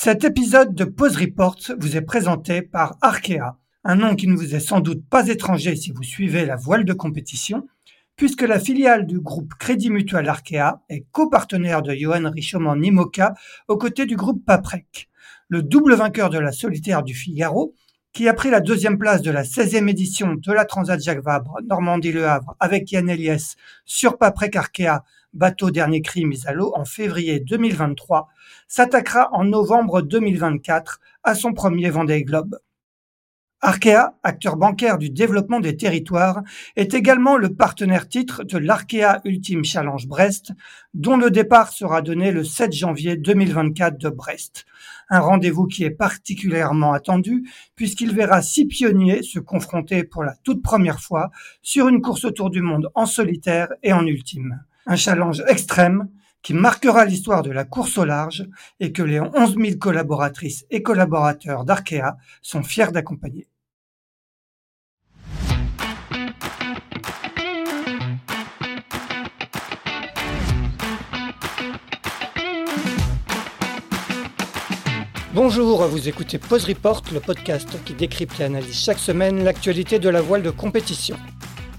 Cet épisode de Pause Report vous est présenté par Arkea, un nom qui ne vous est sans doute pas étranger si vous suivez la voile de compétition, puisque la filiale du groupe Crédit Mutuel Arkea est copartenaire de Johan Richoman Nimoka aux côtés du groupe Paprec. Le double vainqueur de la solitaire du Figaro, qui a pris la deuxième place de la 16e édition de la Transat Jacques Vabre Normandie-Le Havre avec Yann Eliès sur Paprec Arkea, bateau dernier cri mis à l'eau en février 2023, s'attaquera en novembre 2024 à son premier Vendée Globe. Arkea, acteur bancaire du développement des territoires, est également le partenaire titre de l'Arkea Ultime Challenge Brest, dont le départ sera donné le 7 janvier 2024 de Brest. Un rendez-vous qui est particulièrement attendu puisqu'il verra six pionniers se confronter pour la toute première fois sur une course autour du monde en solitaire et en ultime. Un challenge extrême qui marquera l'histoire de la course au large et que les 11 000 collaboratrices et collaborateurs d'Arkea sont fiers d'accompagner. Bonjour, vous écoutez Pause Report, le podcast qui décrypte et analyse chaque semaine l'actualité de la voile de compétition.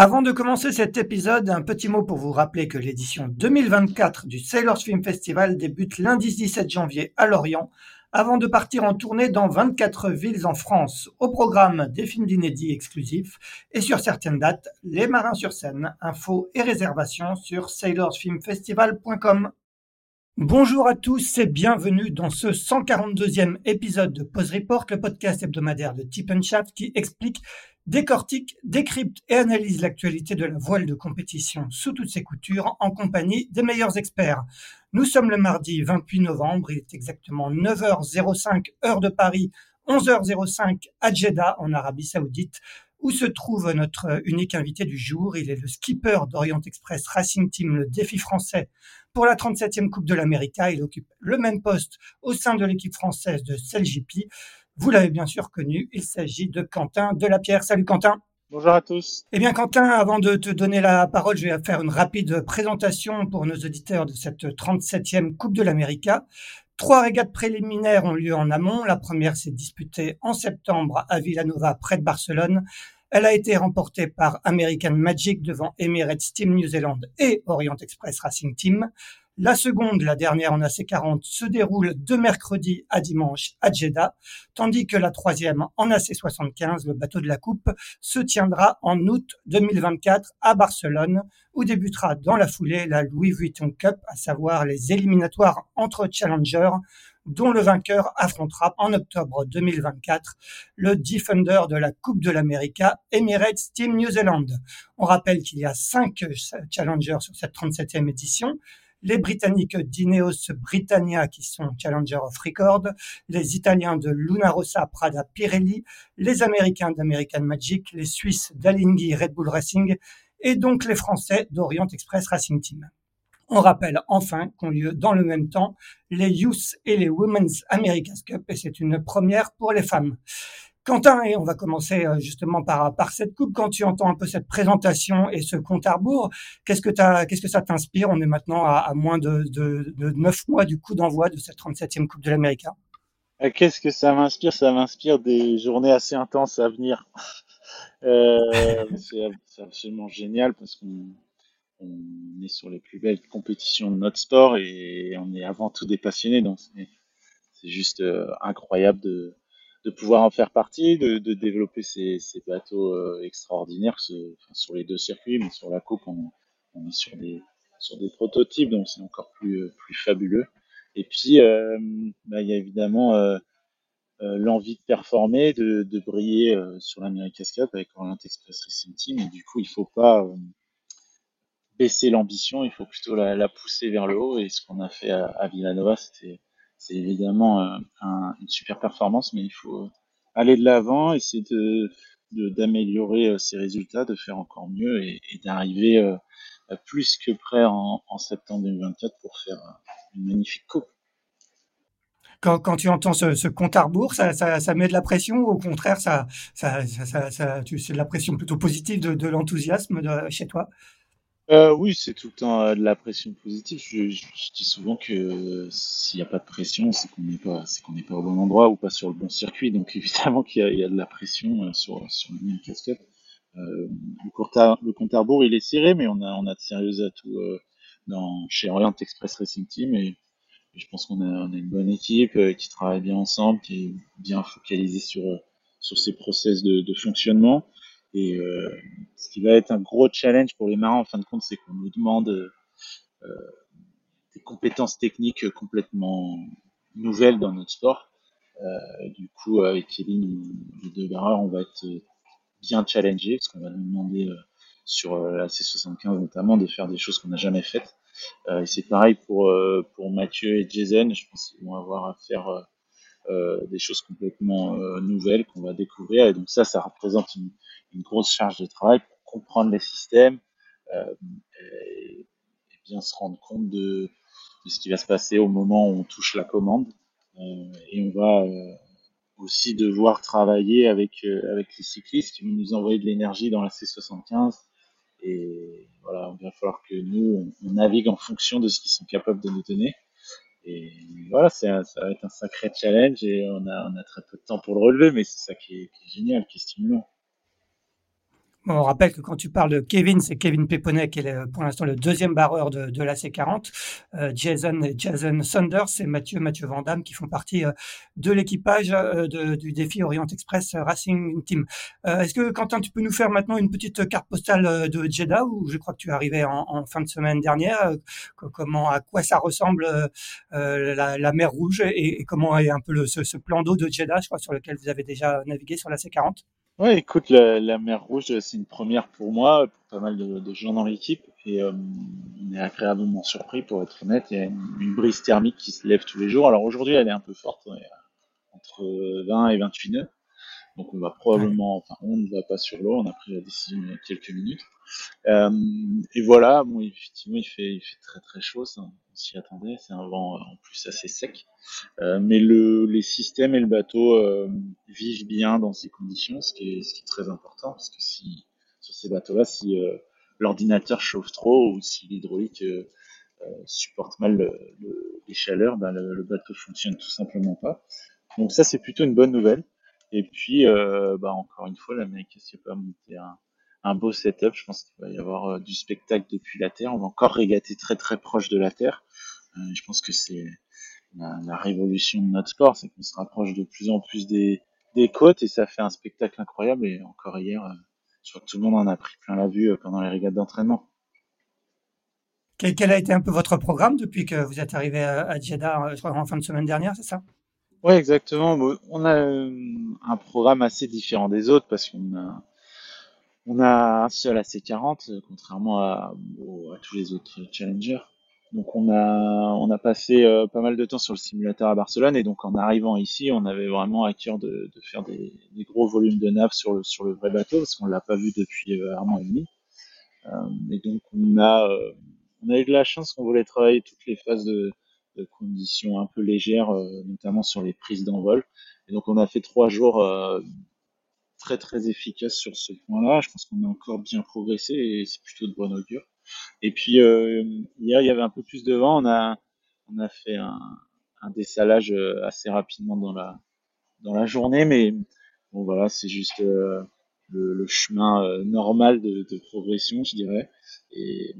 Avant de commencer cet épisode, un petit mot pour vous rappeler que l'édition 2024 du Sailors Film Festival débute lundi 17 janvier à Lorient, avant de partir en tournée dans 24 villes en France. Au programme des films d'inédits exclusifs et sur certaines dates, les marins sur scène. Infos et réservations sur sailorsfilmfestival.com. Bonjour à tous et bienvenue dans ce 142e épisode de Pause Report, le podcast hebdomadaire de Tip Shaft qui explique décortique, décrypte et analyse l'actualité de la voile de compétition sous toutes ses coutures en compagnie des meilleurs experts. Nous sommes le mardi 28 novembre, il est exactement 9h05 heure de Paris, 11h05 à Jeddah en Arabie Saoudite où se trouve notre unique invité du jour. Il est le skipper d'Orient Express Racing Team, le défi français pour la 37e Coupe de l'Amérique. Il occupe le même poste au sein de l'équipe française de CELGP. Vous l'avez bien sûr connu, il s'agit de Quentin Delapierre. Salut Quentin. Bonjour à tous. Eh bien Quentin, avant de te donner la parole, je vais faire une rapide présentation pour nos auditeurs de cette 37e Coupe de l'Amérique. Trois régates préliminaires ont lieu en amont. La première s'est disputée en septembre à Villanova, près de Barcelone. Elle a été remportée par American Magic devant Emirates Team New Zealand et Orient Express Racing Team. La seconde, la dernière en AC40, se déroule de mercredi à dimanche à Jeddah, tandis que la troisième en AC75, le bateau de la Coupe, se tiendra en août 2024 à Barcelone, où débutera dans la foulée la Louis Vuitton Cup, à savoir les éliminatoires entre challengers, dont le vainqueur affrontera en octobre 2024 le Defender de la Coupe de l'Amérique, Emirates Team New Zealand. On rappelle qu'il y a cinq challengers sur cette 37e édition les Britanniques d'Ineos Britannia qui sont Challenger of Record, les Italiens de Luna Rossa Prada Pirelli, les Américains d'American Magic, les Suisses d'Alinghi Red Bull Racing et donc les Français d'Orient Express Racing Team. On rappelle enfin qu'ont lieu dans le même temps les Youth et les Women's America's Cup et c'est une première pour les femmes. Quentin, et on va commencer euh, justement par, cette coupe. Quand tu entends un peu cette présentation et ce compte à rebours, qu'est-ce que, qu'est-ce que ça t'inspire? On est maintenant à, moins de, de, de 9 mois du coup d'envoi de cette 37e Coupe de l'Amérique. Euh, qu'est-ce que ça m'inspire? Ça m'inspire des journées assez intenses à venir. euh, c'est absolument génial parce qu'on on est sur les plus belles compétitions de notre sport et on est avant tout des passionnés. Donc c'est juste incroyable de de pouvoir en faire partie, de, développer ces, bateaux euh, extraordinaires sur les deux circuits, mais sur la coupe, on, est sur des, prototypes, donc c'est encore plus, euh, fabuleux. Et puis, euh, bah, il y a évidemment l'envie de performer, de, briller sur l'America's Cup avec Orient Express Racing Team. Et du coup, il faut pas baisser l'ambition, il faut plutôt la, la, pousser vers le haut. Et ce qu'on a fait à, à Villanova, c'était c'est évidemment euh, un, une super performance, mais il faut aller de l'avant, essayer de, d'améliorer ces résultats, de faire encore mieux et, d'arriver plus que prêt en, septembre 2024 pour faire une magnifique coupe. Quand, quand, tu entends ce, compte à rebours, ça, ça, ça, met de la pression ou au contraire, ça, ça, ça, c'est de la pression plutôt positive de l'enthousiasme chez toi? Euh, Oui, c'est tout le temps euh, de la pression positive. Je, je, dis souvent que euh, s'il n'y a pas de pression, c'est qu'on n'est pas, c'est qu'on n'est pas au bon endroit ou pas sur le bon circuit. Donc évidemment qu'il y a, y a de la pression euh, sur, sur le même casquette. Le, compte à, le compte à rebours, il est serré, mais on a, on a de sérieux atouts dans, chez Orient Express Racing Team et je pense qu'on a, une bonne équipe qui travaille bien ensemble, qui est bien focalisée sur, sur ces process de, fonctionnement. Et euh, ce qui va être un gros challenge pour les marins, en fin de compte, c'est qu'on nous demande des compétences techniques complètement nouvelles dans notre sport. du coup, avec Kevin, les deux barreurs, on va être bien challengés, parce qu'on va nous demander sur la C75 notamment de faire des choses qu'on n'a jamais faites. Euh, et c'est pareil pour, euh, pour Mathieu et Jason. Je pense qu'ils vont avoir à faire euh, des choses complètement nouvelles qu'on va découvrir. Et donc ça, ça représente une, une grosse charge de travail pour comprendre les systèmes et, bien se rendre compte de, de, ce qui va se passer au moment où on touche la commande. et on va aussi devoir travailler avec, avec les cyclistes qui vont nous envoyer de l'énergie dans la C75 et voilà, il va falloir que nous, on, navigue en fonction de ce qu'ils sont capables de nous donner. Et voilà, ça va être un sacré challenge et on a, on a très peu de temps pour le relever, mais c'est ça qui est, qui est génial, qui est stimulant. On rappelle que quand tu parles de Kevin, c'est Kevin Peponet qui est pour l'instant le deuxième barreur de, de la C40. Euh, Jason et Jason Saunders c'est Mathieu Mathieu Vandamme qui font partie euh, de l'équipage euh, du défi Orient Express Racing Team. Est-ce que Quentin, tu peux nous faire maintenant une petite carte postale de Jeddah où je crois que tu es arrivé en, fin de semaine dernière. comment, à quoi ça ressemble la, mer Rouge et, comment est un peu le, ce, ce plan d'eau de Jeddah, je crois, sur lequel vous avez déjà navigué sur la C40 Ouais, écoute, la, mer Rouge, c'est une première pour moi, pour pas mal de, gens dans l'équipe, et euh, on est agréablement surpris, pour être honnête. Il y a une, brise thermique qui se lève tous les jours. Alors aujourd'hui, elle est un peu forte, entre 20 et 28 nœuds. Donc on va probablement, enfin on ne va pas sur l'eau, on a pris la décision il y a quelques minutes. Euh, et voilà, bon effectivement il fait, il fait très très chaud, ça, s'y attendait, c'est un vent en plus assez sec. Euh, mais le, les systèmes et le bateau euh, vivent bien dans ces conditions, ce qui est, ce qui est très important, parce que si sur ces bateaux-là, si euh, l'ordinateur chauffe trop ou si l'hydraulique euh, supporte mal le, le, les chaleurs, ben le, le bateau fonctionne tout simplement pas. Donc ça c'est plutôt une bonne nouvelle. Et puis, euh, bah, encore une fois, l'Amérique s'est pas monté un, un, beau setup? Je pense qu'il va y avoir euh, du spectacle depuis la Terre. On va encore régater très très proche de la Terre. Euh, je pense que c'est la, la, révolution de notre sport, c'est qu'on se rapproche de plus en plus des, des, côtes et ça fait un spectacle incroyable. Et encore hier, euh, je crois que tout le monde en a pris plein la vue euh, pendant les régates d'entraînement. Quel, a été un peu votre programme depuis que vous êtes arrivé à, Jeddah, je crois, en fin de semaine dernière, c'est ça? Ouais, exactement. On a un programme assez différent des autres parce qu'on a, on a un seul AC40, euh, contrairement à, à, tous les autres challengers. Donc on a, on a passé euh, pas mal de temps sur le simulateur à Barcelone et donc en arrivant ici, on avait vraiment à cœur de, faire des, gros volumes de nav sur le, sur le vrai bateau parce qu'on l'a pas vu depuis un an et demi. Euh, et donc on a, on a eu de la chance qu'on voulait travailler toutes les phases de, de conditions un peu légères, euh, notamment sur les prises d'envol. Et donc on a fait trois jours euh, très très efficaces sur ce point-là. Je pense qu'on a encore bien progressé et c'est plutôt de bonne augure. Et puis euh, hier il y avait un peu plus de vent, on a on a fait un, un dessalage assez rapidement dans la dans la journée, mais bon voilà c'est juste le, le, chemin normal de, progression, je dirais. Et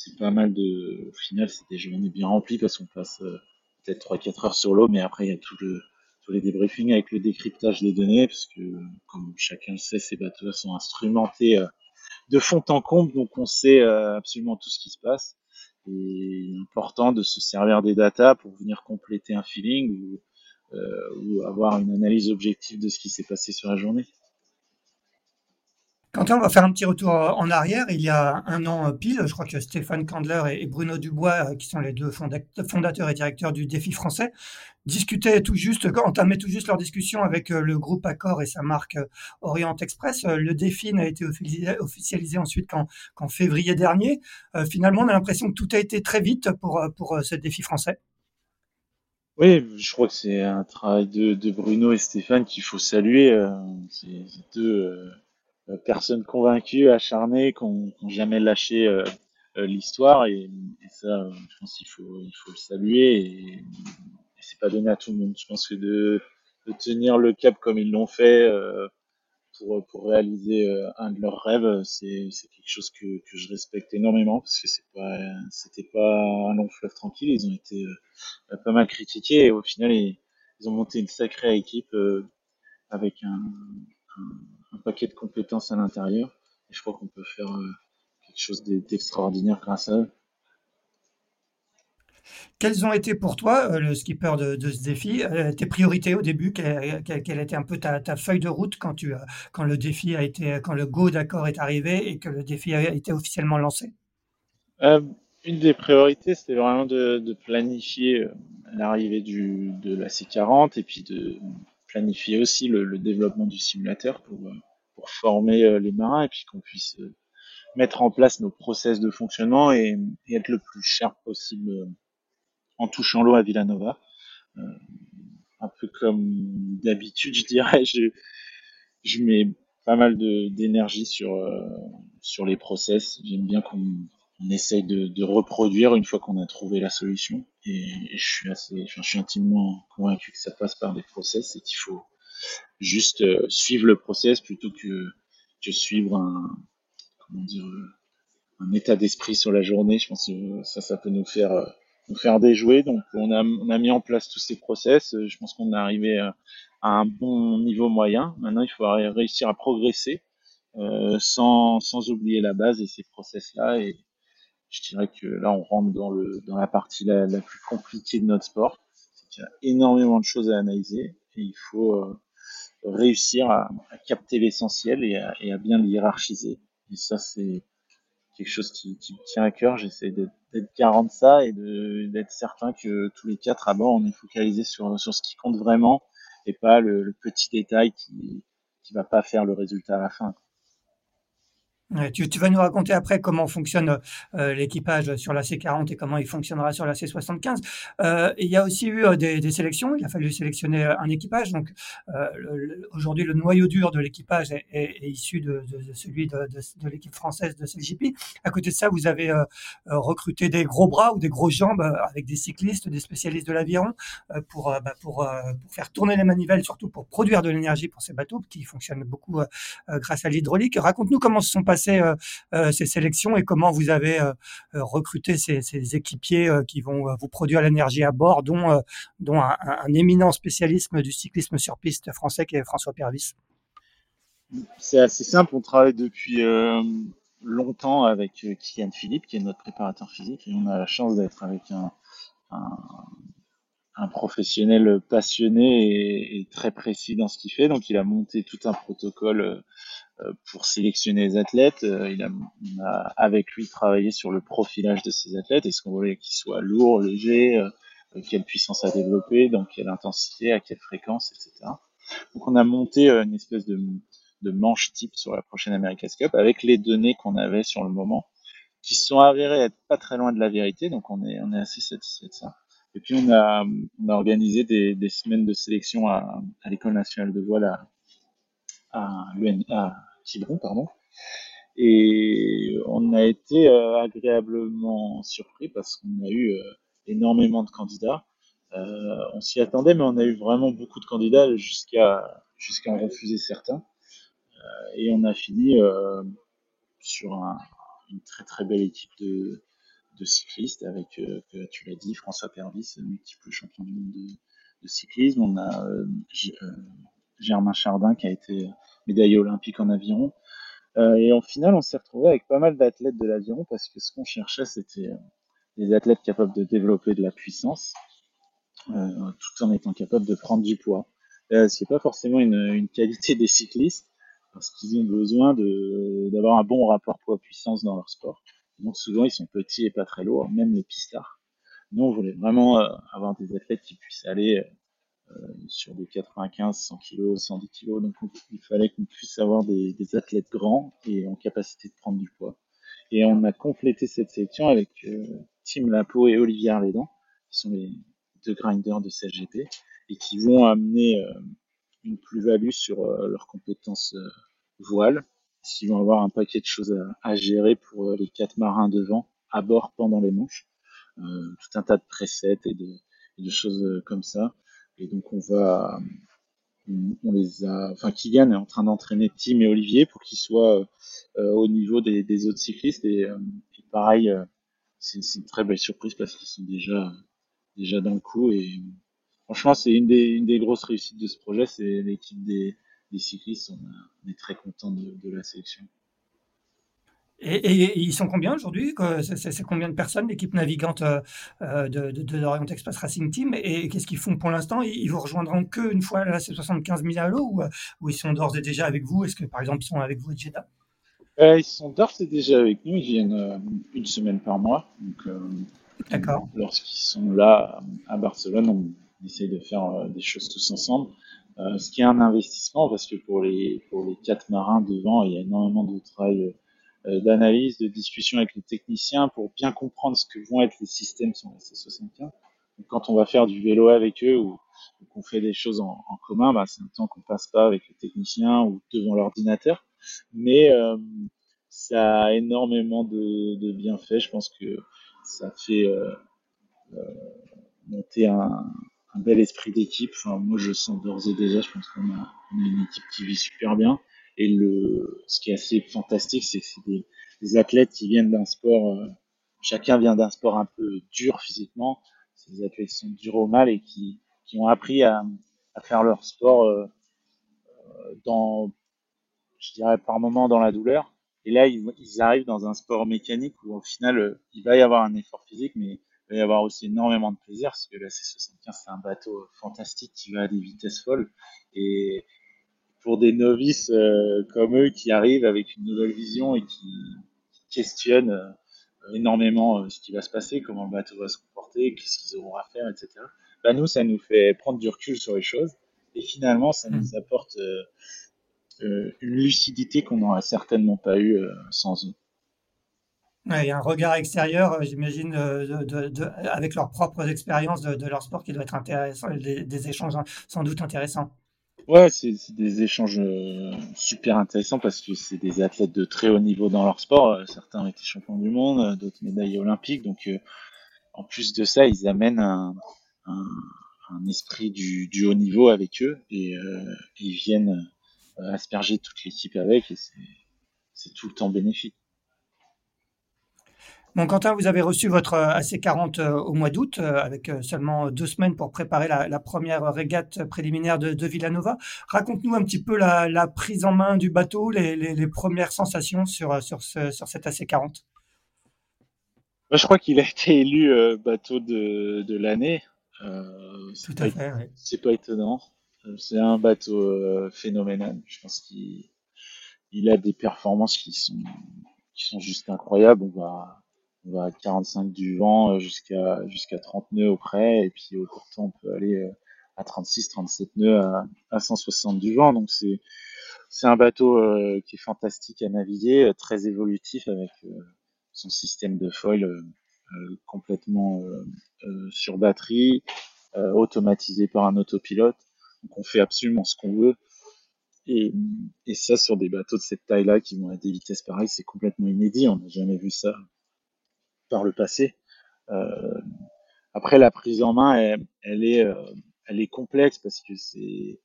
c'est pas mal de. Au final, c'est des journées bien remplies parce qu'on passe euh, peut-être 3-4 heures sur l'eau, mais après, il y a tout le, tous les débriefings avec le décryptage des données, parce que, comme chacun le sait, ces bateaux sont instrumentés euh, de fond en comble, donc on sait euh, absolument tout ce qui se passe. Et il est important de se servir des datas pour venir compléter un feeling ou, ou avoir une analyse objective de ce qui s'est passé sur la journée. On va faire un petit retour en arrière. Il y a un an pile, je crois que Stéphane Kandler et Bruno Dubois, qui sont les deux fondateurs et directeurs du défi français, discutaient tout juste, entamaient tout juste leur discussion avec le groupe Accor et sa marque Orient Express. Le défi n'a été officialisé ensuite qu'en février dernier. Finalement, on a l'impression que tout a été très vite pour, pour ce défi français. Oui, je crois que c'est un travail de, de, Bruno et Stéphane qu'il faut saluer. Euh, c'est deux euh, personnes convaincues, acharnées, qui n'ont jamais lâché euh, l'histoire. Et, et, ça, je pense qu'il faut, il faut le saluer. Et, et c'est pas donné à tout le monde. Je pense que de, de tenir le cap comme ils l'ont fait pour, pour réaliser un de leurs rêves, c'est quelque chose que, que je respecte énormément parce que c'est pas, c'était pas un long fleuve tranquille. Ils ont été pas mal critiqué et au final ils, ont monté une sacrée équipe euh, avec un, un, paquet de compétences à l'intérieur. Et je crois qu'on peut faire euh, quelque chose d'extraordinaire grâce à eux. Quelles ont été pour toi, euh, le skipper de, de ce défi, tes priorités au début? Quelle, quelle, était un peu ta, ta, feuille de route quand, tu, quand le défi a été, quand le go d'accord est arrivé et que le défi a été officiellement lancé? Euh, une des priorités, c'était vraiment de, de planifier euh, l'arrivée du, de la C40 et puis de planifier aussi le, le développement du simulateur pour, euh, pour former euh, les marins et puis qu'on puisse mettre en place nos process de fonctionnement et, et être le plus cher possible en touchant l'eau à Villanova. Euh, un peu comme d'habitude, je dirais, je, je mets pas mal d'énergie sur, sur les process. J'aime bien qu'on on essaye de, de, reproduire une fois qu'on a trouvé la solution. Et, je suis assez, enfin, je suis intimement convaincu que ça passe par des process et qu'il faut juste euh, suivre le process plutôt que, que suivre un, comment dire, euh, un état d'esprit sur la journée. Je pense que ça, ça peut nous faire, euh, nous faire déjouer. Donc, on a, on a mis en place tous ces process. Je pense qu'on est arrivé à, un bon niveau moyen. Maintenant, il faut réussir à progresser euh, sans, sans oublier la base et ces process-là et, je dirais que là, on rentre dans, le, dans la partie la, plus compliquée de notre sport. Qu'il y a énormément de choses à analyser et il faut euh, réussir à, capter l'essentiel et, à, bien le hiérarchiser. Et ça, c'est quelque chose qui, qui, me tient à cœur. J'essaie d'être garant de ça et d'être certain que tous les quatre à bord, on est focalisé sur, sur ce qui compte vraiment et pas le, le petit détail qui qui va pas faire le résultat à la fin. Tu, tu, vas nous raconter après comment fonctionne euh, l'équipage sur la C40 et comment il fonctionnera sur la C75. Euh, il y a aussi eu euh, des, des, sélections. Il a fallu sélectionner euh, un équipage. Donc euh, aujourd'hui, le noyau dur de l'équipage est, est, est, issu de, de, de celui de, de l'équipe française de CGP. À côté de ça, vous avez recruté des gros bras ou des grosses jambes avec des cyclistes, des spécialistes de l'aviron pour, bah, pour, pour faire tourner les manivelles, surtout pour produire de l'énergie pour ces bateaux qui fonctionnent beaucoup grâce à l'hydraulique. Raconte-nous comment se sont passés euh, euh, ces sélections et comment vous avez euh, recruté ces, ces, équipiers qui vont vous produire l'énergie à bord, dont, dont un, éminent spécialiste du cyclisme sur piste français qui est François Pervis? C'est assez simple, on travaille depuis longtemps avec Kylian Philippe, qui est notre préparateur physique, et on a la chance d'être avec un, un, professionnel passionné et, très précis dans ce qu'il fait. Donc il a monté tout un protocole pour sélectionner les athlètes. Euh, on a avec lui travaillé sur le profilage de ces athlètes. Est-ce qu'on voulait qu'ils soient lourds, légers, euh, quelle puissance à développer, dans quelle intensité, à quelle fréquence, etc. Donc on a monté une espèce de, manche type sur la prochaine America's Cup avec les données qu'on avait sur le moment, qui se sont avérées être pas très loin de la vérité. Donc on est, assez satisfait de ça. Et puis on a, organisé des, semaines de sélection à, l'école nationale de voile à, à Pardon. Et on a été euh, agréablement surpris parce qu'on a eu euh, énormément de candidats. Euh, on s'y attendait, mais on a eu vraiment beaucoup de candidats jusqu'à refuser certains. et on a fini sur un, une très très belle équipe de, de cyclistes avec, tu l'as dit, François Pervis, multiple champion du monde de, de cyclisme. On a Germain Chardin qui a été médaillé olympique en aviron. Euh, et en finale, on s'est retrouvé avec pas mal d'athlètes de l'aviron parce que ce qu'on cherchait, c'était euh, des athlètes capables de développer de la puissance euh, tout en étant capables de prendre du poids. Euh, ce n'est pas forcément une, une, qualité des cyclistes parce qu'ils ont besoin d'avoir un bon rapport poids-puissance dans leur sport. Donc souvent ils sont petits et pas très lourds, même les pistards. Nous on voulait vraiment avoir des athlètes qui puissent aller sur des 95, 100 kg, 110 kg. Donc il fallait qu'on puisse avoir des, athlètes grands et en capacité de prendre du poids. Et on a complété cette sélection avec euh, Tim Lapo et Olivier Arlédan, qui sont les deux grinders de CGP, et qui vont amener euh, une plus-value sur euh, leurs compétences voile, qui vont avoir un paquet de choses à, gérer pour les quatre marins devant, à bord pendant les manches. tout un tas de presets et de choses comme ça. Et donc on va on, les a, enfin Kylian est en train d'entraîner Tim et Olivier pour qu'ils soient euh, au niveau des, autres cyclistes. Et, euh, pareil, euh, c'est une très belle surprise parce qu'ils sont déjà déjà dans le coup. Et franchement c'est une des, grosses réussites de ce projet, c'est l'équipe des, cyclistes, on, est très content de la sélection. Et, ils sont combien aujourd'hui C'est combien de personnes l'équipe navigante euh, euh, de, de, de l'Orient Express Racing Team? Et qu'est-ce qu'ils font pour l'instant? Ils vous rejoindront que une fois là, c'est 75 000 à l'eau ou, ils sont d'ores et déjà avec vous? Est-ce que par exemple ils sont avec vous à Jeddah euh, Ils sont d'ores et déjà avec nous. Ils viennent une semaine par mois. D'accord. Lorsqu'ils sont là à Barcelone, on essaye de faire des choses tous ensemble. ce qui est un investissement parce que pour les pour les quatre marins devant, il y a énormément de travail euh, d'analyse, de discussion avec les techniciens pour bien comprendre ce que vont être les systèmes sur la C75. Donc, quand on va faire du vélo avec eux ou, qu'on fait des choses en, en commun, bah, c'est un temps qu'on passe pas avec les techniciens ou devant l'ordinateur. Mais euh, ça a énormément de, de, bienfaits. Je pense que ça fait euh, euh monter un, un, bel esprit d'équipe. Enfin, moi, je sens d'ores et déjà, je pense qu'on a, a, une équipe qui vit super bien. Et le, ce qui est assez fantastique, c'est que c'est des, athlètes qui viennent d'un sport, euh, chacun vient d'un sport un peu dur physiquement. C'est des athlètes qui sont durs au mal et qui, qui ont appris à, faire leur sport euh, euh dans, je dirais par moment dans la douleur. Et là, ils, arrivent dans un sport mécanique où au final, il va y avoir un effort physique, mais il va y avoir aussi énormément de plaisir parce que la C75, c'est un bateau fantastique qui va à des vitesses folles. Et, pour des novices euh, comme eux qui arrivent avec une nouvelle vision et qui, questionnent euh, énormément euh, ce qui va se passer, comment le bateau va se comporter, qu'est-ce qu'ils auront à faire, etc. Bah nous, ça nous fait prendre du recul sur les choses et finalement, ça nous mmh. apporte une lucidité qu'on n'aurait certainement pas eu sans eux. il y a un regard extérieur, j'imagine, de, avec leurs propres expériences de, leur sport qui doit être intéressant, des échanges sans doute intéressants. Ouais, c'est des échanges euh, super intéressants parce que c'est des athlètes de très haut niveau dans leur sport. Euh, certains ont été champions du monde, euh, d'autres médailles olympiques. Donc, en plus de ça, ils amènent un, un, un esprit du, du, haut niveau avec eux et ils viennent asperger toute l'équipe avec et c'est tout le temps bénéfique. Bon, Quentin, vous avez reçu votre euh, AC40 euh, au mois d'août, euh, avec seulement deux semaines pour préparer la, première régate préliminaire de, Villanova. Raconte-nous un petit peu la, prise en main du bateau, les, premières sensations sur, sur, sur cet AC40. je crois qu'il a été élu bateau de, l'année. Tout à fait, C'est pas étonnant. C'est un bateau phénoménal. Je pense qu'il a des performances qui sont, qui sont juste incroyables. On va, on va à 45 du vent euh, jusqu'à jusqu'à 30 nœuds auprès et puis au court temps on peut aller euh, à 36 37 nœuds à, à 160 du vent. Donc c'est c'est un bateau euh, qui est fantastique à naviguer très évolutif avec son système de foil complètement sur batterie automatisé par un autopilote. Donc on fait absolument ce qu'on veut. Et, et ça sur des bateaux de cette taille là qui vont à des vitesses pareilles c'est complètement inédit. On n'a jamais vu ça par le passé. Euh, après, la prise en main, elle, est, euh, est complexe parce que c'est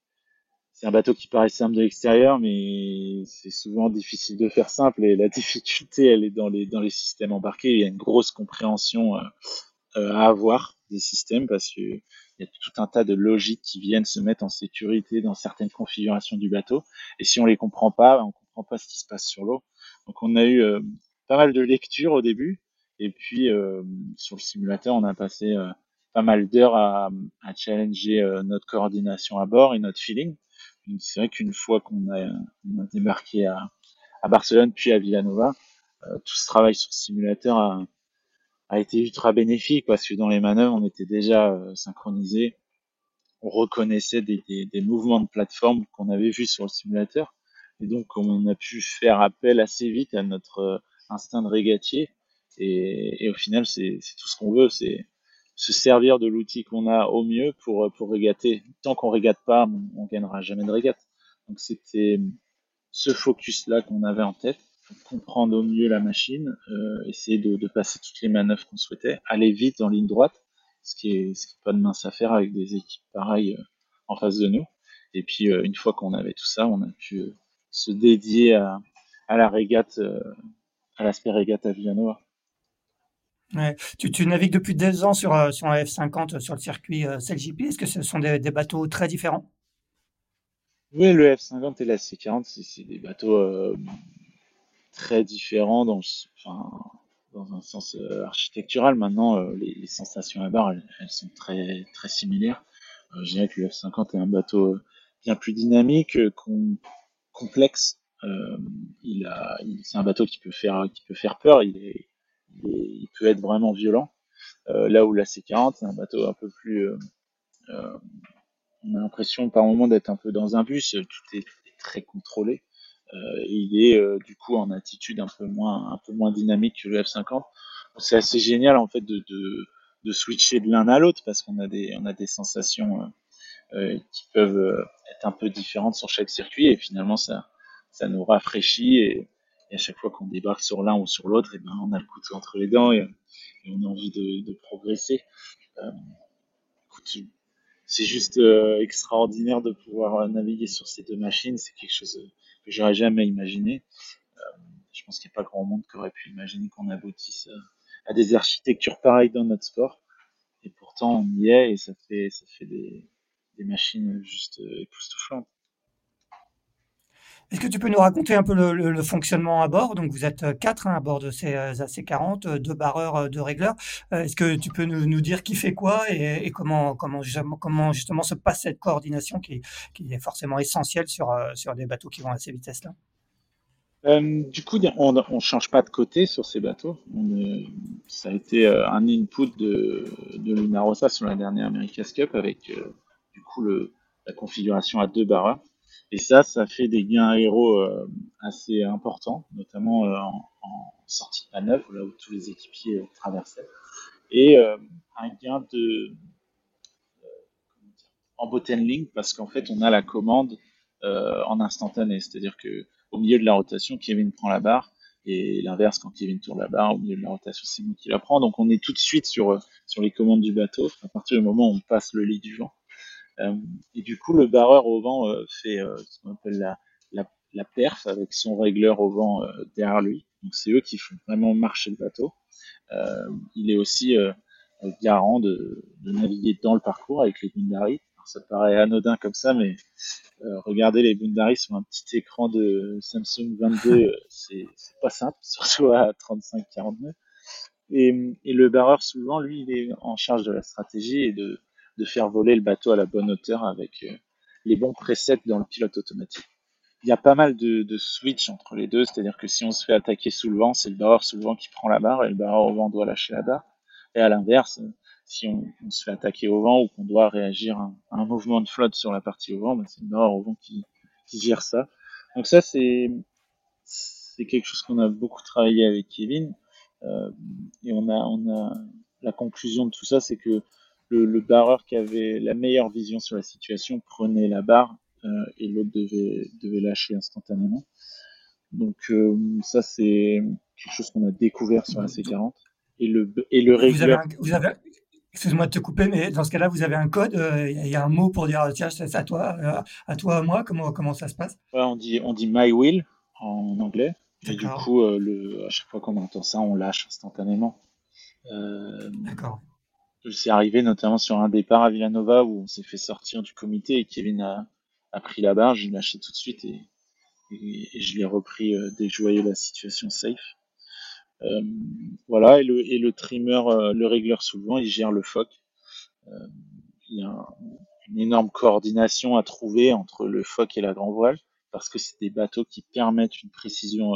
un bateau qui paraît simple de l'extérieur, mais c'est souvent difficile de faire simple. Et la difficulté, elle est dans les systèmes embarqués. Il y a une grosse compréhension euh, à avoir des systèmes parce que il y a tout un tas de logiques qui viennent se mettre en sécurité dans certaines configurations du bateau. Et si on les comprend pas, on comprend pas ce qui se passe sur l'eau. Donc on a eu pas mal de lectures au début et puis euh, sur le simulateur, on a passé euh, pas mal d'heures à, à, challenger euh, notre coordination à bord et notre feeling. C'est vrai qu'une fois qu'on a, on a débarqué à, à Barcelone puis à Villanova. tout ce travail sur simulateur a, a été ultra bénéfique parce que dans les manœuvres, on était déjà synchronisés on reconnaissait des, mouvements de plateforme qu'on avait vus sur le simulateur. Et donc, on a pu faire appel assez vite à notre euh, instinct de régatier. Et, au final, c'est tout ce qu'on veut, c'est se servir de l'outil qu'on a au mieux pour, pour régater. Tant qu'on régate pas, on, on gagnera jamais de régate. Donc, c'était ce focus-là qu'on avait en tête, comprendre au mieux la machine, euh, essayer de, passer toutes les manœuvres qu'on souhaitait, aller vite en ligne droite, ce qui est, pas de mince affaire avec des équipes pareilles euh, en face de nous. Et puis euh, une fois qu'on avait tout ça, on a pu se dédier à, à la régate, à l'aspect régate à Villanova. Tu, navigues depuis deux ans sur, sur un F50 sur le circuit euh, Est-ce que ce sont des, bateaux très différents? Oui, le F50 et la C40, c'est des bateaux euh, très différents. Dans, dans un sens euh, architectural. Maintenant, euh, les, sensations à bord, elles, sont très, très similaires. Euh, je dirais que le F50 est un bateau bien plus dynamique, complexe. il c'est un bateau qui peut faire, qui peut faire peur. Il, peut être vraiment violent. là où la C40, c'est un bateau un peu plus, on a l'impression par moment d'être un peu dans un bus. Tout est très contrôlé. Euh, il est euh, du coup en attitude un peu moins dynamique que le F50. C'est assez génial en fait de, switcher de l'un à l'autre parce qu'on a des sensations euh, qui peuvent être un peu différentes sur chaque circuit et finalement ça nous rafraîchit et, à chaque fois qu'on débarque sur l'un ou sur l'autre, et eh ben on a le couteau entre les dents et, on a envie de, progresser. Euh, c'est juste extraordinaire de pouvoir naviguer sur ces deux machines. C'est quelque chose que j'aurais jamais imaginé. Euh, je pense qu'il n'y a pas grand monde qui aurait pu imaginer qu'on aboutisse à, des architectures pareilles dans notre sport. Et pourtant, on y est et ça fait, des machines juste époustouflantes. Est-ce que tu peux nous raconter un peu le, fonctionnement à bord? Donc, vous êtes euh, quatre hein, à bord de ces euh, AC40, deux barreurs, deux régleurs. Est-ce que tu peux nous, dire qui fait quoi et, comment, justement se passe cette coordination qui, est forcément essentielle sur, euh, des bateaux qui vont à ces vitesses-là? Du coup, on ne change pas de côté sur ces bateaux. ça a été un input de, de Luna Rossa sur la dernière America's Cup avec du coup la configuration à deux barreurs. Et ça, ça fait des gains aéros euh, assez importants, notamment euh, en, sortie de manœuvre, là où tous les équipiers euh, traversaient. Et un gain de en bottom parce qu'en fait, on a la commande en instantané. C'est-à-dire que au milieu de la rotation, Kevin prend la barre et l'inverse quand Kevin tourne la barre au milieu de la rotation c'est moi qui la prends donc on est tout de suite sur sur les commandes du bateau à partir du moment où on passe le lit du vent et du coup, le barreur au vent euh, fait euh, ce qu'on appelle la, la, la, perf avec son régleur au vent derrière lui. Donc c'est eux qui font vraiment marcher le bateau. il est aussi garant de, de, naviguer dans le parcours avec les Gundari. ça paraît anodin comme ça, mais euh, regardez les Gundari sur un petit écran de Samsung 22, c'est pas simple, surtout à 35-40 Et, et, le barreur souvent, lui, il est en charge de la stratégie et de, de faire voler le bateau à la bonne hauteur avec euh, les bons presets dans le pilote automatique. Il y a pas mal de, de switch entre les deux, c'est-à-dire que si on se fait attaquer sous le vent, c'est le barreur sous le vent qui prend la barre et le barreur au vent doit lâcher la barre. Et à l'inverse, si on, se fait attaquer au vent ou qu'on doit réagir à, un mouvement de flotte sur la partie au vent, ben c'est le barreur au vent qui, gère ça. Donc ça, c'est quelque chose qu'on a beaucoup travaillé avec Kevin. Euh, et on a la conclusion de tout ça, c'est que le, barreur qui avait la meilleure vision sur la situation prenait la barre euh, et l'autre devait, devait lâcher instantanément. Donc euh, ça c'est quelque chose qu'on a découvert sur la C40 et le et le. Vous avez, excuse-moi de te couper, mais dans ce cas-là vous avez un code, euh, il y a un mot pour dire tiens c'est à toi, à toi à moi, comment comment ça se passe? On dit on dit my will en anglais et du coup le, à chaque fois qu'on entend ça on lâche instantanément. D'accord c'est arrivé notamment sur un départ à Villanova où on s'est fait sortir du comité et Kevin a, pris la barre, je l'ai lâché tout de suite et, je l'ai repris euh, dès que je voyais la situation safe. Euh, voilà, et le, et le trimmer, euh, le régleur souvent, il gère le FOC. Euh, il y a une énorme coordination à trouver entre le FOC et la grand voile, parce que c'est des bateaux qui permettent une précision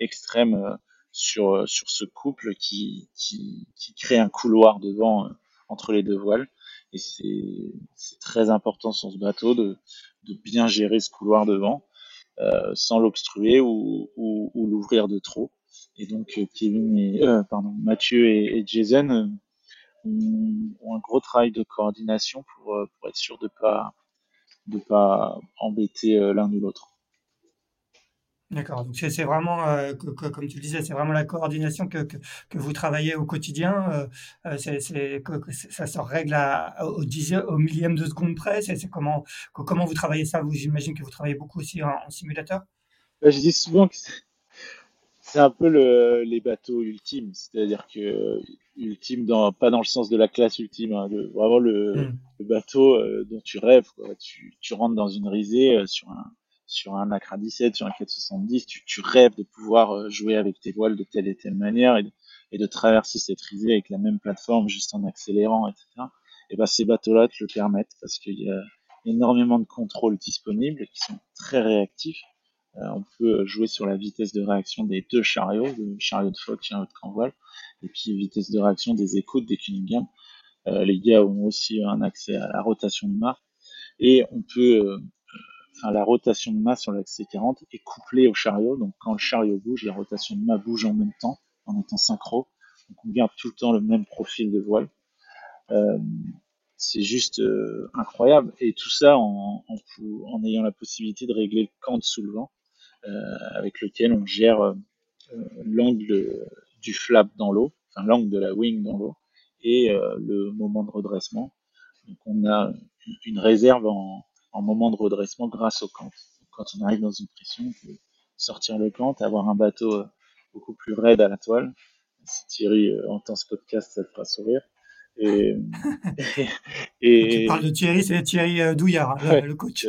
extrême sur, sur ce couple qui, qui, crée un couloir de vent entre les deux voiles. Et c'est très important sur ce bateau de, de bien gérer ce couloir de vent euh, sans l'obstruer ou, ou, ou l'ouvrir de trop. Et donc Kevin et euh, pardon Mathieu et, Jason ont, un gros travail de coordination pour, euh, pour être sûr de pas de pas embêter euh, l'un ou l'autre. D'accord, donc c'est vraiment, euh, comme tu le disais, c'est vraiment la coordination que, que, que vous travaillez au quotidien. Euh, euh c'est, ça se règle à, au, dixième, au millième de seconde près. C'est, comment, comment vous travaillez ça? Vous, J'imagine que vous travaillez beaucoup aussi en, simulateur? Bah, je dis souvent que c'est un peu le, les bateaux ultimes, c'est-à-dire que ultime dans pas dans le sens de la classe ultime, hein, vraiment le, hmm. le bateau euh, dont tu rêves. Quoi. Tu, tu rentres dans une risée sur un sur un Acra 17, sur un 470, tu, tu rêves de pouvoir euh, jouer avec tes voiles de telle et telle manière et de, et de traverser cette risée avec la même plateforme juste en accélérant, etc. Et ben ces bateaux-là te le permettent parce qu'il y a énormément de contrôles disponibles qui sont très réactifs euh, on peut jouer sur la vitesse de réaction des deux chariots, le chariot de flotte, chariot de canvoile, et puis vitesse de réaction des écoutes des Cunningham. Euh, les gars ont aussi un accès à la rotation de mât, et on peut, euh, la rotation de mât sur l'axe 40 est couplée au chariot, donc quand le chariot bouge, la rotation de mât bouge en même temps, en étant synchro, donc on garde tout le temps le même profil de voile. c'est juste incroyable, et tout ça en, ayant la possibilité de régler le camp de sous le vent. Euh, avec lequel on gère euh, l'angle du flap dans l'eau, enfin l'angle de la wing dans l'eau, et euh, le moment de redressement. Donc on a une réserve en, en moment de redressement grâce au cant. Quand on arrive dans une pression, on peut sortir le cant, avoir un bateau beaucoup plus raide à la toile. Si Thierry entend ce podcast, ça te fera sourire. Et, et, tu parles de Thierry, c'est Thierry Douillard, hein, le coach.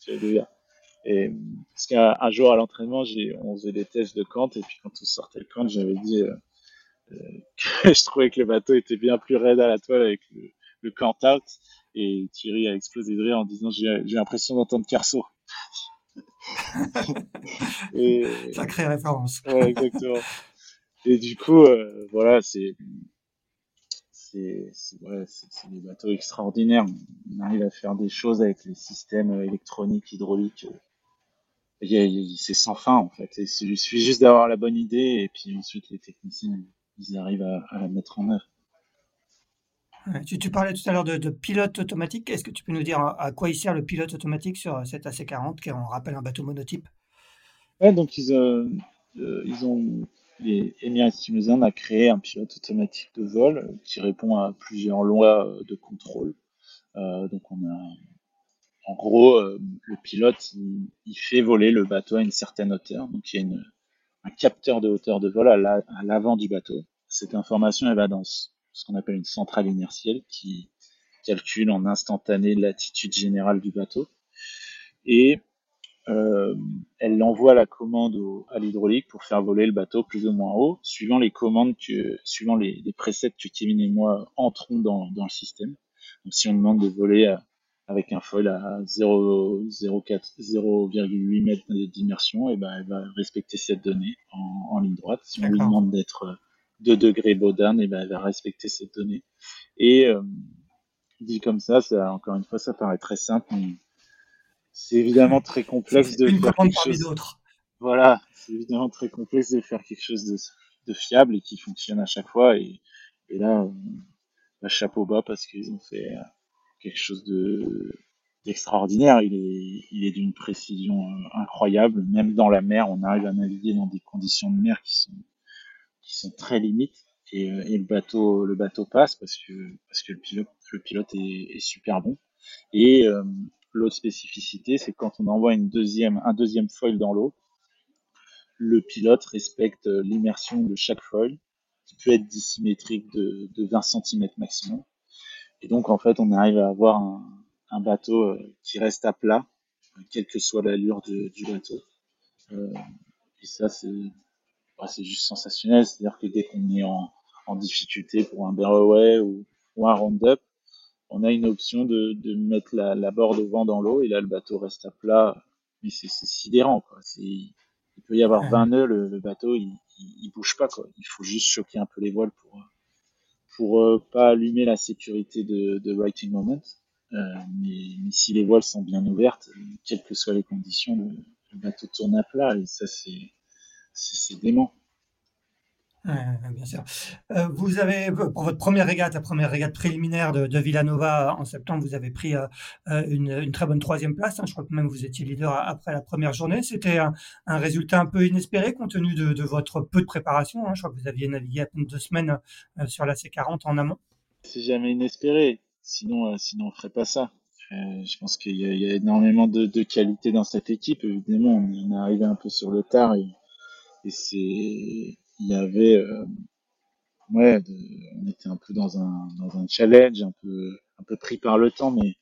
Thierry Douillard. Et parce qu'un jour à l'entraînement, on faisait des tests de Kant et puis quand on sortait le Kant, j'avais dit euh, euh, que je trouvais que le bateau était bien plus raide à la toile avec le, le Kant out. Et Thierry a explosé de rire en disant j'ai l'impression d'entendre Carso. et, Sacrée référence. ouais, exactement. Et du coup, euh, voilà, c'est c'est ouais, des bateaux extraordinaires. On arrive à faire des choses avec les systèmes électroniques, hydrauliques c'est sans fin en fait. Il suffit juste d'avoir la bonne idée et puis ensuite les techniciens ils arrivent à, la mettre en œuvre. Tu, parlais tout à l'heure de, pilote automatique. Est-ce que tu peux nous dire à, quoi il sert le pilote automatique sur cet AC40 qui on rappelle un bateau monotype? Ouais, donc ils, euh, euh, ils ont les Emirates Tunisiens a créé un pilote automatique de vol qui répond à plusieurs lois de contrôle. Euh, donc on a en gros, euh, le pilote, il, fait voler le bateau à une certaine hauteur. Donc il y a un capteur de hauteur de vol à l'avant du bateau. Cette information, elle va dans ce qu'on appelle une centrale inertielle qui calcule en instantané l'attitude générale du bateau. Et euh, elle envoie la commande au, à l'hydraulique pour faire voler le bateau plus ou moins haut, suivant les commandes que, suivant les, les presets que Kevin et moi entrons dans, dans le système. Donc si on demande de voler à avec un foil à 0,8 mètres d'immersion, et ben elle va respecter cette donnée en, ligne droite. Si on lui demande d'être 2 degrés Baudin, et ben elle va respecter cette donnée. Et euh, dit comme ça, ça, encore une fois, ça paraît très simple, mais c'est évidemment très complexe de faire quelque chose. Voilà, c'est évidemment très complexe de faire quelque chose de, de fiable et qui fonctionne à chaque fois. Et, et là, bah, chapeau bas parce qu'ils ont fait quelque chose de d'extraordinaire. Il est, il est d'une précision euh, incroyable. Même dans la mer, on arrive à naviguer dans des conditions de mer qui sont, qui sont très limites. Et, euh, et le bateau, le bateau passe parce que, parce que le pilote, est, super bon. Et euh, l'autre spécificité, c'est quand on envoie une deuxième, un deuxième foil dans l'eau, le pilote respecte l'immersion de chaque foil, qui peut être dissymétrique de, de 20 cm maximum. Et donc, en fait, on arrive à avoir un, bateau euh, qui reste à plat, quelle que soit l'allure du bateau. Euh, et ça, c'est bah, juste sensationnel. C'est-à-dire que dès qu'on est en, difficulté pour un barroway ou, ou un round-up, on a une option de, mettre la, la board au vent dans l'eau et là le bateau reste à plat mais c'est sidérant. Quoi. Il peut y avoir 20 nœuds, le, bateau, il, bouge pas. Quoi. Il faut juste choquer un peu les voiles pour, pour euh, pas allumer la sécurité de, de Writing Moment. Euh, mais, mais, si les voiles sont bien ouvertes, quelles que soient les conditions, le, le bateau tourne à plat et ça c'est dément bien sûr. Euh, vous avez, pour votre première régate, la première régate préliminaire de, de Villanova en septembre, vous avez pris euh, euh, une, une, très bonne troisième place. Hein. Je crois que même vous étiez leader après la première journée. C'était un, un, résultat un peu inespéré compte tenu de, de votre peu de préparation. Hein. Je crois que vous aviez navigué à peine deux semaines sur la C40 en amont. C'est jamais inespéré. Sinon, sinon on ferait pas ça. je pense qu'il y, y, a énormément de, de qualité dans cette équipe. Évidemment, on est arrivé un peu sur le tard et, et c'est il y avait euh, ouais on était un peu dans un dans un challenge un peu un peu pris par le temps mais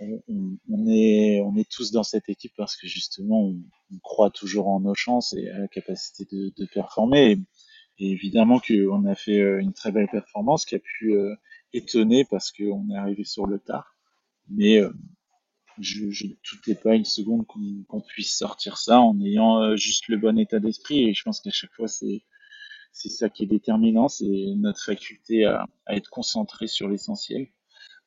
on, est on est tous dans cette équipe parce que justement on, croit toujours en nos chances et à la capacité de, de performer. Et, évidemment qu'on a fait euh, une très belle performance qui a pu euh, étonner parce qu'on est arrivé sur le tard. Mais je, je doutais pas une seconde qu'on puisse sortir ça en ayant euh, juste le bon état d'esprit. Et je pense qu'à chaque fois, c'est c'est ça qui est déterminant, c'est notre faculté à, à, être concentré sur l'essentiel.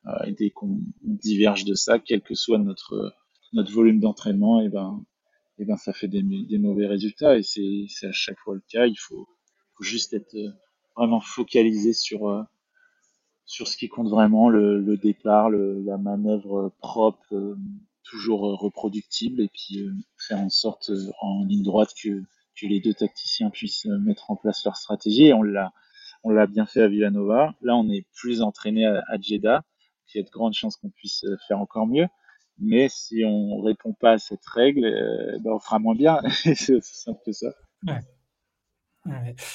Euh, et dès qu'on diverge de ça, quel que soit notre notre volume d'entraînement, et ben et ben ça fait des, des mauvais résultats. Et c'est à chaque fois le cas. Il faut, faut juste être euh, vraiment focalisé sur sur ce qui compte vraiment, le, départ, la manœuvre propre, euh, toujours euh, reproductible, et puis euh, faire en sorte en ligne droite que, les deux tacticiens puissent mettre en place leur stratégie. On l'a, bien fait à Villanova. Là, on est plus entraîné à, à Jeddah. Il y a de grandes chances qu'on puisse faire encore mieux. Mais si on répond pas à cette règle, ben on fera moins bien. c'est aussi simple que ça.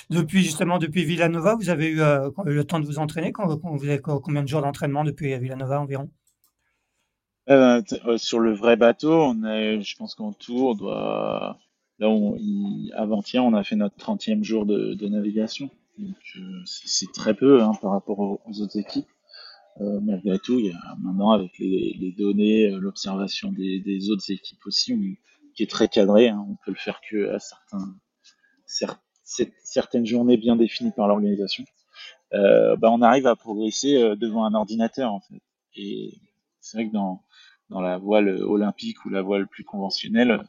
Depuis justement depuis Villanova, vous avez eu euh, le temps de vous entraîner? Quand, vous avez combien de jours d'entraînement depuis Villanova environ? Euh, euh, Sur le vrai bateau, je pense qu'en tour avant-hier on a fait notre 30e jour de, navigation. C'est très peu hein, par rapport aux, autres équipes. malgré tout, maintenant avec les, données, l'observation des, autres équipes aussi, qui est très cadré. Hein, on peut le faire que à certains certaines journées bien définies par l'organisation, euh, bah, on arrive à progresser euh, devant un ordinateur en fait. Et c'est vrai que dans, dans la voile olympique ou la voile plus conventionnelle,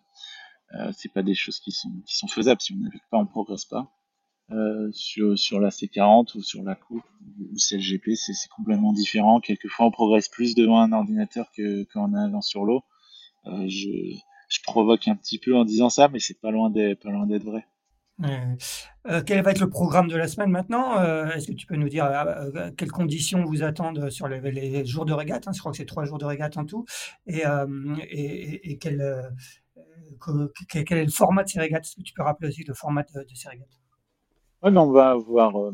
euh, c'est pas des choses qui sont, qui sont faisables. Si on navigue pas, on progresse pas. Euh, sur, sur la C40 ou sur la coupe ou CLGP, c'est complètement différent. Quelquefois, on progresse plus devant un ordinateur que qu'en allant sur l'eau. Euh, je, je provoque un petit peu en disant ça, mais c'est pas loin pas loin d'être vrai. Euh, quel va être le programme de la semaine maintenant euh, Est-ce que tu peux nous dire euh, euh, quelles conditions vous attendent sur les, jours de régate hein Je crois que c'est trois jours de régate en tout. Et, euh, quel, euh, quel, est le format de ces régates Est-ce que tu peux rappeler aussi le format de, ces régates? On va avoir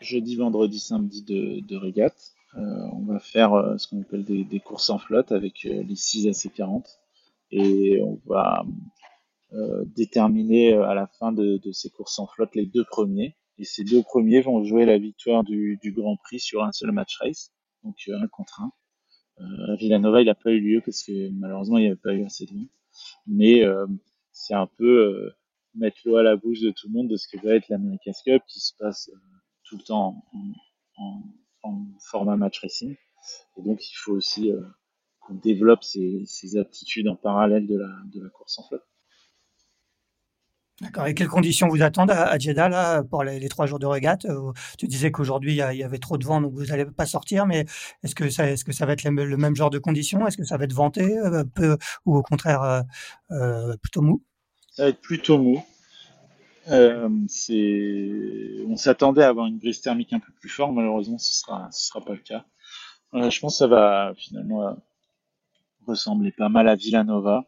jeudi, vendredi, samedi de, de régates. on va faire ce qu'on appelle des, courses en flotte avec les 6 à 40 et on va euh, déterminer euh, à la fin de, de, ces courses en flotte les deux premiers. Et ces deux premiers vont jouer la victoire du, du Grand Prix sur un seul match race, donc euh, un contre un. Euh, Villanova, il n'a pas eu lieu parce que malheureusement, il n'y avait pas eu assez de vent. Mais euh, c'est un peu mettre l'eau à la bouche de tout le monde de ce que va être l'America's Cup qui se passe tout le temps en, en, en, format match racing. Et donc, il faut aussi qu'on développe ces, ces, aptitudes en parallèle de la, de la course en flotte. Et quelles conditions vous attendent à, Jeddah pour les, trois jours de régate? Euh, Tu disais qu'aujourd'hui il y, avait trop de vent, donc vous n'allez pas sortir. Mais est-ce que ça, va être le, même genre de conditions? Est-ce que ça va être venté euh, ou au contraire euh, plutôt mou? Ça va être plutôt mou. On s'attendait à avoir une brise thermique un peu plus forte, malheureusement ce ce sera pas le cas. je pense que ça va finalement ressembler pas mal à Villanova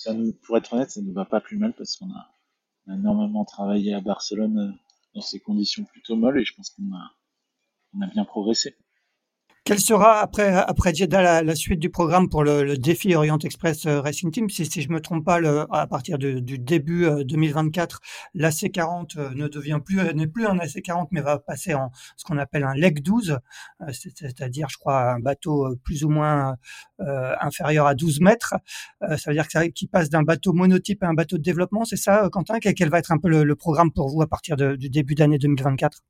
ça nous, pour être honnête, ça ne va pas plus mal parce qu'on a, énormément travaillé à Barcelone euh, dans ces conditions plutôt molles et je pense qu'on a, on a bien progressé. Quelle sera après, après Jeddah la, suite du programme pour le, défi Orient Express euh, Racing Team? Si, si je me trompe pas, le, à partir du début 2024, l'AC40 euh, ne devient plus n'est plus un AC40 mais va passer en ce qu'on appelle un leg 12, euh, c'est-à-dire je crois un bateau plus ou moins inférieur à 12 mètres. ça veut dire que qui passe d'un bateau monotype à un bateau de développement, c'est ça, Quentin? Quel va être un peu le, programme pour vous à partir du début d'année 2024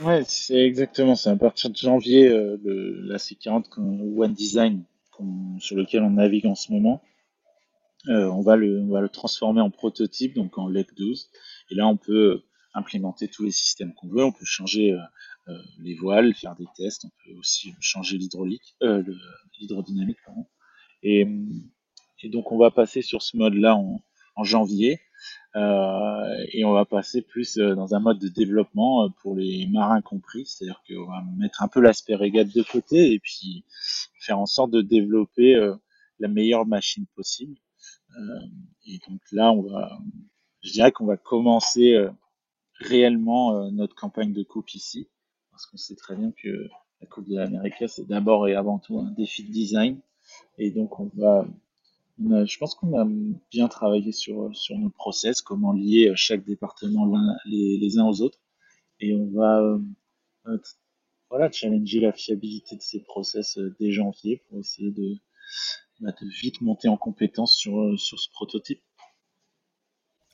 Ouais, c'est exactement ça. À partir de janvier, euh, le, la C40 One Design sur lequel on navigue en ce moment, euh, on, va le, on va le transformer en prototype, donc en LEC 12. Et là, on peut implémenter tous les systèmes qu'on veut. On peut changer euh, les voiles, faire des tests. On peut aussi changer l'hydraulique, l'hydrodynamique, pardon. Et, donc, on va passer sur ce mode-là en janvier. Euh, et on va passer plus euh, dans un mode de développement euh, pour les marins compris, c'est-à-dire qu'on va mettre un peu l'aspect régate de côté et puis faire en sorte de développer la meilleure machine possible. et donc là, je dirais qu'on va commencer réellement notre campagne de coupe ici, parce qu'on sait très bien que la Coupe de l'Amérique, c'est d'abord et avant tout un défi de design. Et donc, on va je pense qu'on a bien travaillé sur, sur nos process, comment lier euh, chaque département les, les, uns aux autres. Et on va euh, voilà, challenger la fiabilité de ces process euh, dès janvier pour essayer de, bah, de vite monter en compétence sur, sur ce prototype.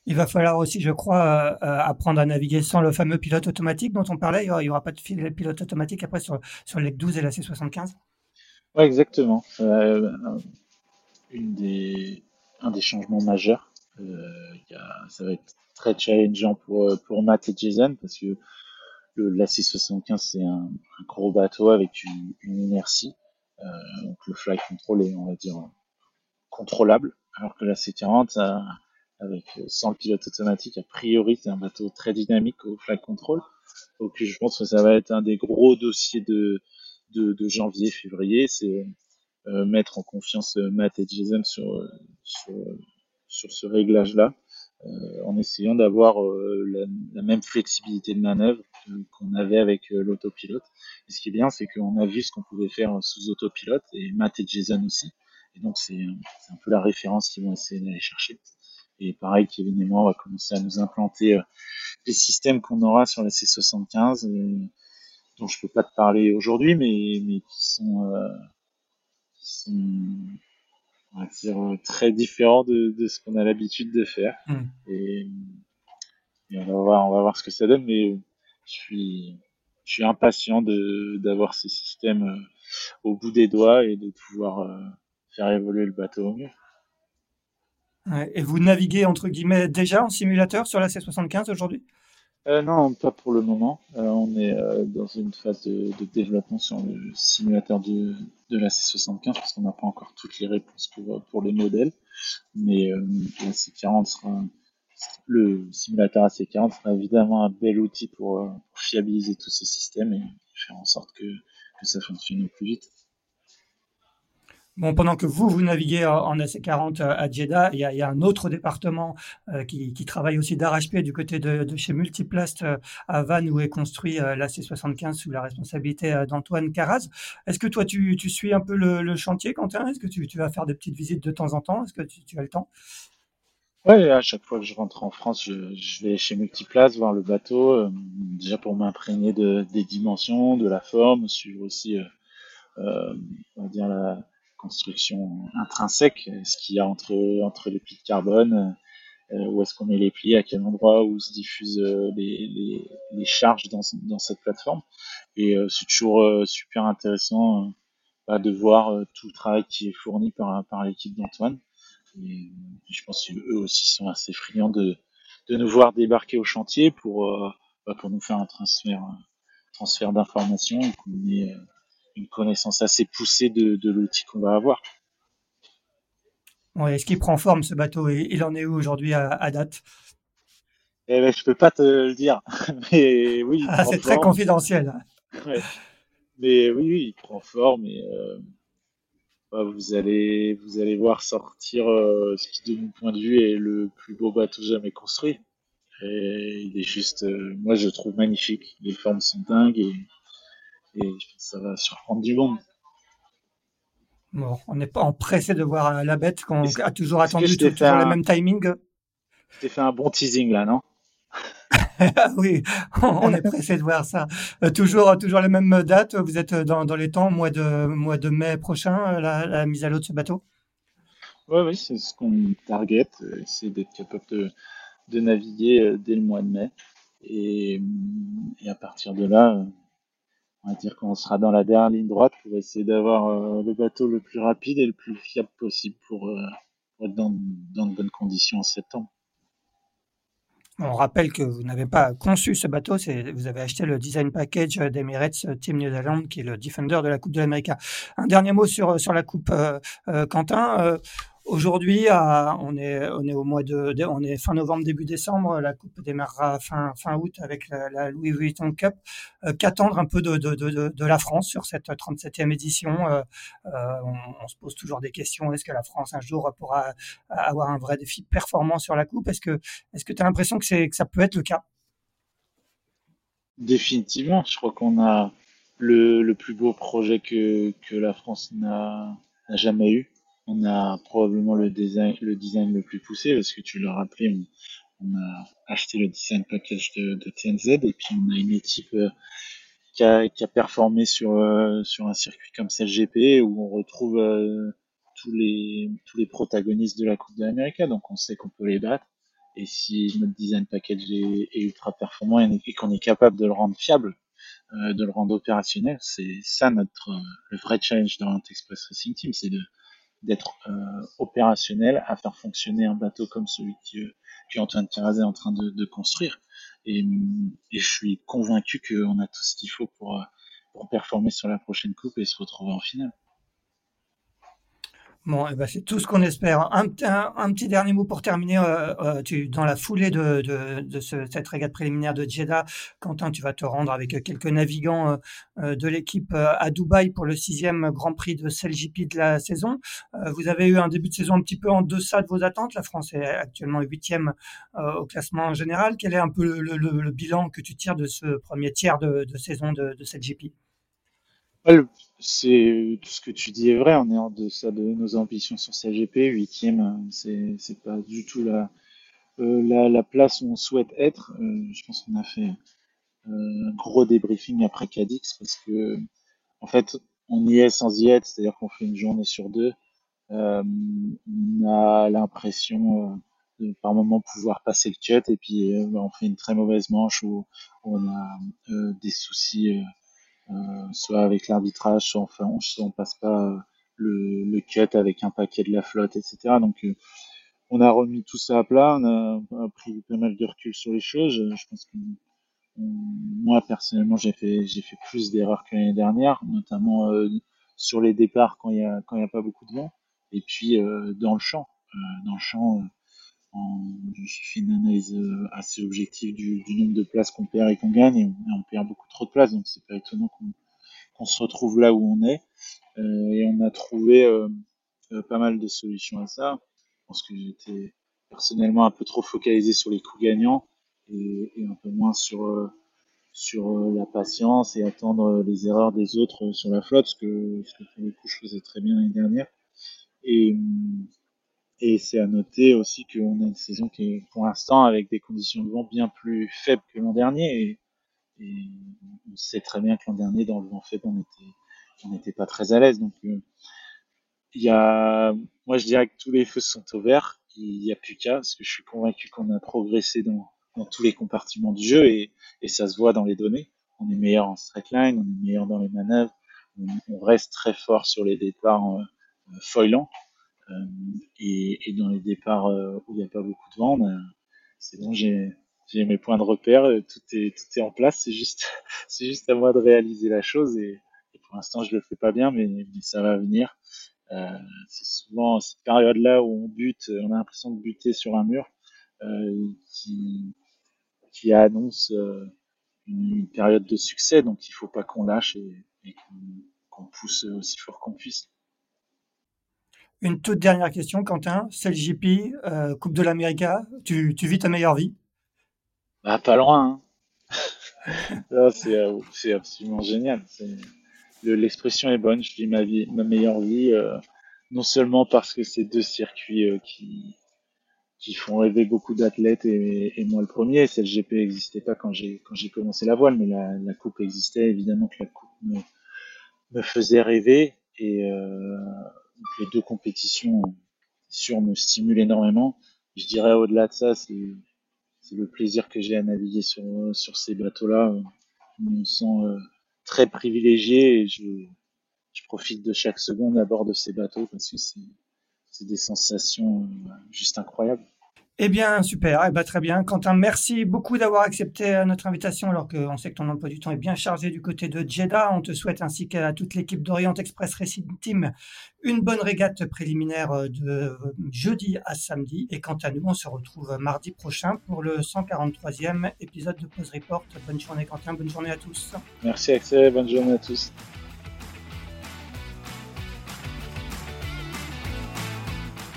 Il va falloir aussi, je crois, apprendre à naviguer sans le fameux pilote automatique dont on parlait. Il n'y aura, pas de pilote automatique après sur, sur l'EC 12 et la C75 Oui, exactement une des, un des changements majeurs. Euh, y a, ça va être très challengeant pour, pour Matt et Jason parce que le, la C75 c'est un, un, gros bateau avec une, une inertie. Euh, donc le flight control est, on va dire, contrôlable. Alors que la C40, avec sans le pilote automatique, a priori c'est un bateau très dynamique au flight control. Donc je pense que ça va être un des gros dossiers de, de, de janvier, février. C'est euh, mettre en confiance euh, Matt et Jason sur, euh, sur, sur ce réglage-là, en essayant d'avoir la, la, même flexibilité de manœuvre qu'on avait avec l'autopilote. Et ce qui est bien, c'est qu'on a vu ce qu'on pouvait faire sous autopilote, et Matt et Jason aussi. Et donc c'est un peu la référence qu'ils vont essayer d'aller chercher. Et pareil, Kevin et moi, on va commencer à nous implanter les systèmes qu'on aura sur la C75, dont je peux pas te parler aujourd'hui, mais, mais qui sont sont on va dire, très différents de, de ce qu'on a l'habitude de faire. Mm. Et, et, on, va voir, on va voir ce que ça donne, mais je suis, je suis impatient d'avoir ces systèmes euh, au bout des doigts et de pouvoir euh, faire évoluer le bateau au mieux. Et vous naviguez entre guillemets déjà en simulateur sur la C75 aujourd'hui? Euh, non, pas pour le moment. Euh, on est euh, dans une phase de, développement sur le simulateur de, la C75 parce qu'on n'a pas encore toutes les réponses pour, les modèles. Mais la C40 sera, le simulateur AC40 sera évidemment un bel outil pour, fiabiliser tous ces systèmes et faire en sorte que, ça fonctionne plus vite. Bon, pendant que vous, vous naviguez en AC40 à Jeddah, il y a, un autre département euh, qui, travaille aussi d'arrache-pied du côté de, chez Multiplast euh, à Vannes où est construit euh, l'AC75 sous la responsabilité euh, d'Antoine Caraz. Est-ce que toi, tu, tu, suis un peu le, chantier, Quentin? Est-ce que tu, vas faire des petites visites de temps en temps? Est-ce que tu, as le temps? Ouais, à chaque fois que je rentre en France, je, vais chez Multiplast voir le bateau, déjà pour m'imprégner de, des dimensions, de la forme, suivre aussi, on va dire, la construction intrinsèque, ce qu'il y a entre, entre les plis de carbone, euh, où est-ce qu'on met les plis, à quel endroit, où se diffusent euh, les, charges dans, cette plateforme. Et euh, c'est toujours super intéressant bah, de voir tout le travail qui est fourni par, par l'équipe d'Antoine. Et je pense qu'eux aussi sont assez friands de, de nous voir débarquer au chantier pour, bah, pour nous faire un transfert, transfert d'informations une connaissance assez poussée de, de l'outil qu'on va avoir. est-ce qu'il prend forme ce bateau et il en est où aujourd'hui à, date? Eh ben, Je peux pas te le dire, mais oui. Ah, c'est très confidentiel. Mais oui, oui, il prend forme et euh, bah, vous allez vous allez voir sortir euh, ce qui de mon point de vue est le plus beau bateau jamais construit. Et il est juste, euh, moi je le trouve magnifique. Les formes sont dingues et et je pense que ça va surprendre du monde. Bon, on n'est pas pressé de voir la bête qu'on a toujours attendu, toujours le même timing. Tu fait un bon teasing là, non? Oui, on est pressé de voir ça. Euh, toujours, toujours les mêmes dates. Vous êtes dans, dans les temps, mois de, mois de mai prochain, euh, la, la mise à l'eau de ce bateau? Oui, oui, c'est ce qu'on target. Euh, c'est d'être capable de, de, naviguer dès le mois de mai. Et, et, à partir de là, on va dire qu'on sera dans la dernière ligne droite pour essayer d'avoir le bateau le plus rapide et le plus fiable possible pour, pour être dans, de bonnes conditions en septembre. On rappelle que vous n'avez pas conçu ce bateau, vous avez acheté le design package d'Emirates Team New Zealand, qui est le Defender de la Coupe de l'Amérique. Un dernier mot sur sur la Coupe, euh, euh, Quentin. Aujourd'hui, on est fin novembre début décembre. La coupe démarrera fin août avec la, Louis Vuitton Cup. Euh, qu'attendre un peu de, la France sur cette 37e édition? Euh, euh, on, se pose toujours des questions. Est-ce que la France un jour pourra avoir un vrai défi performant sur la coupe? Est-ce que tu as l'impression que ça peut être le cas? Définitivement, je crois qu'on a le, plus beau projet que la France n'a jamais eu on a probablement le design, le design le plus poussé parce que tu l'as rappelé, on, a acheté le design package de, de, TNZ et puis on a une équipe euh, qui, a, qui a performé sur, euh, sur un circuit comme CLGP où on retrouve euh, tous, les, tous les protagonistes de la Coupe de l'Amérique, donc on sait qu'on peut les battre. Et si notre design package est, est ultra performant et qu'on est capable de le rendre fiable, de le rendre opérationnel, c'est ça notre le vrai challenge dans Express Racing Team, c'est de d'être euh, opérationnel à faire fonctionner un bateau comme celui que, que Antoine est en train de, de construire. Et, et, je suis convaincu qu'on a tout ce qu'il faut pour, pour performer sur la prochaine coupe et se retrouver en finale. Bon, eh ben c'est tout ce qu'on espère. Un, petit dernier mot pour terminer. Euh, euh, dans la foulée de, de, de ce, cette régate préliminaire de Jeddah, Quentin, tu vas te rendre avec quelques navigants euh, euh de l'équipe euh, à Dubaï pour le sixième Grand Prix de CLJP de la saison. vous avez eu un début de saison un petit peu en deçà de vos attentes. La France est actuellement huitième au classement général. Quel est un peu le, bilan que tu tires de ce premier tiers de, de saison de, de CLJP c'est tout ce que tu dis est vrai. On est en deçà de nos ambitions sur CGP. Huitième, c'est c'est pas du tout la, euh, la, la place où on souhaite être. Euh, je pense qu'on a fait euh, un gros débriefing après Cadix parce que en fait on y est sans y être, c'est-à-dire qu'on fait une journée sur deux. Euh, on a l'impression de par moment pouvoir passer le cut et puis bah, on fait une très mauvaise manche où, on a des soucis euh, soit avec l'arbitrage, soit enfin, on, on passe pas euh, le, le, cut avec un paquet de la flotte, etc. Donc euh, on a remis tout ça à plat, on a, pris pas mal de recul sur les choses. Je pense que moi personnellement j'ai fait fait plus d'erreurs que l'année dernière, notamment euh, sur les départs quand il y a a pas beaucoup de vent, et puis euh, dans le champ. dans le champ, j'ai fait une analyse euh, assez objective du, nombre de places qu'on perd et qu'on gagne, et on, perd beaucoup trop de places, donc c'est pas étonnant qu'on se retrouve là où on est. Euh, et on a trouvé euh, pas mal de solutions à ça. Je pense que j'étais personnellement un peu trop focalisé sur les coups gagnants et, un peu moins sur sur la patience et attendre les erreurs des autres sur la flotte, ce que, je faisais très bien l'année dernière. Et, et c'est à noter aussi qu'on a une saison qui est pour l'instant avec des conditions de vent bien plus faibles que l'an dernier. Et, on sait très bien que l'an dernier, dans le vent faible, on était, on n'était pas très à l'aise. Donc, euh, y a, moi, je dirais que tous les feux sont au vert. Il n'y a plus qu'à, parce que je suis convaincu qu'on a progressé dans, dans tous les compartiments du jeu et, ça se voit dans les données. On est meilleur en straight line, on est meilleur dans les manœuvres, on, on reste très fort sur les départs euh, foilants. Euh, et, dans les départs euh, où il n'y a pas beaucoup de vent, ben, c'est bon, j'ai mes points de repère, euh, tout est en place, c'est juste à moi de réaliser la chose et, pour l'instant je le fais pas bien, mais, ça va venir. C'est souvent cette période-là où on bute, on a l'impression de buter sur un mur qui annonce une, période de succès, donc il faut pas qu'on lâche et, qu'on qu pousse aussi fort qu'on puisse. Une toute dernière question, Quentin. C'est le JP, euh, Coupe de l'Amérique. Tu, vis ta meilleure vie? Bah, Pas loin. Hein. c'est absolument génial. L'expression est bonne. Je vis ma vie, ma meilleure vie, non seulement parce que c'est deux circuits qui qui font rêver beaucoup d'athlètes et, moi le premier. Celle GP n'existait pas quand j'ai commencé la voile, mais la, coupe existait. Évidemment que la coupe me, me faisait rêver et euh, les deux compétitions sur me stimulent énormément. Je dirais au-delà de ça, c'est le plaisir que j'ai à naviguer sur ces bateaux-là. Je me sens euh, très privilégié et je profite de chaque seconde à bord de ces bateaux parce que c'est c'est des sensations euh, juste incroyables. Eh bien, super. Eh ben, très bien. Quentin, merci beaucoup d'avoir accepté euh, notre invitation alors qu'on sait que ton emploi du temps est bien chargé du côté de Jeddah. On te souhaite ainsi qu'à toute l'équipe d'Orient Express Racing Team une bonne régate préliminaire euh, de jeudi à samedi. Et quant à nous, on se retrouve mardi prochain pour le 143e épisode de Pause Report. Bonne journée Quentin, bonne journée à tous. Merci Axel, bonne journée à tous.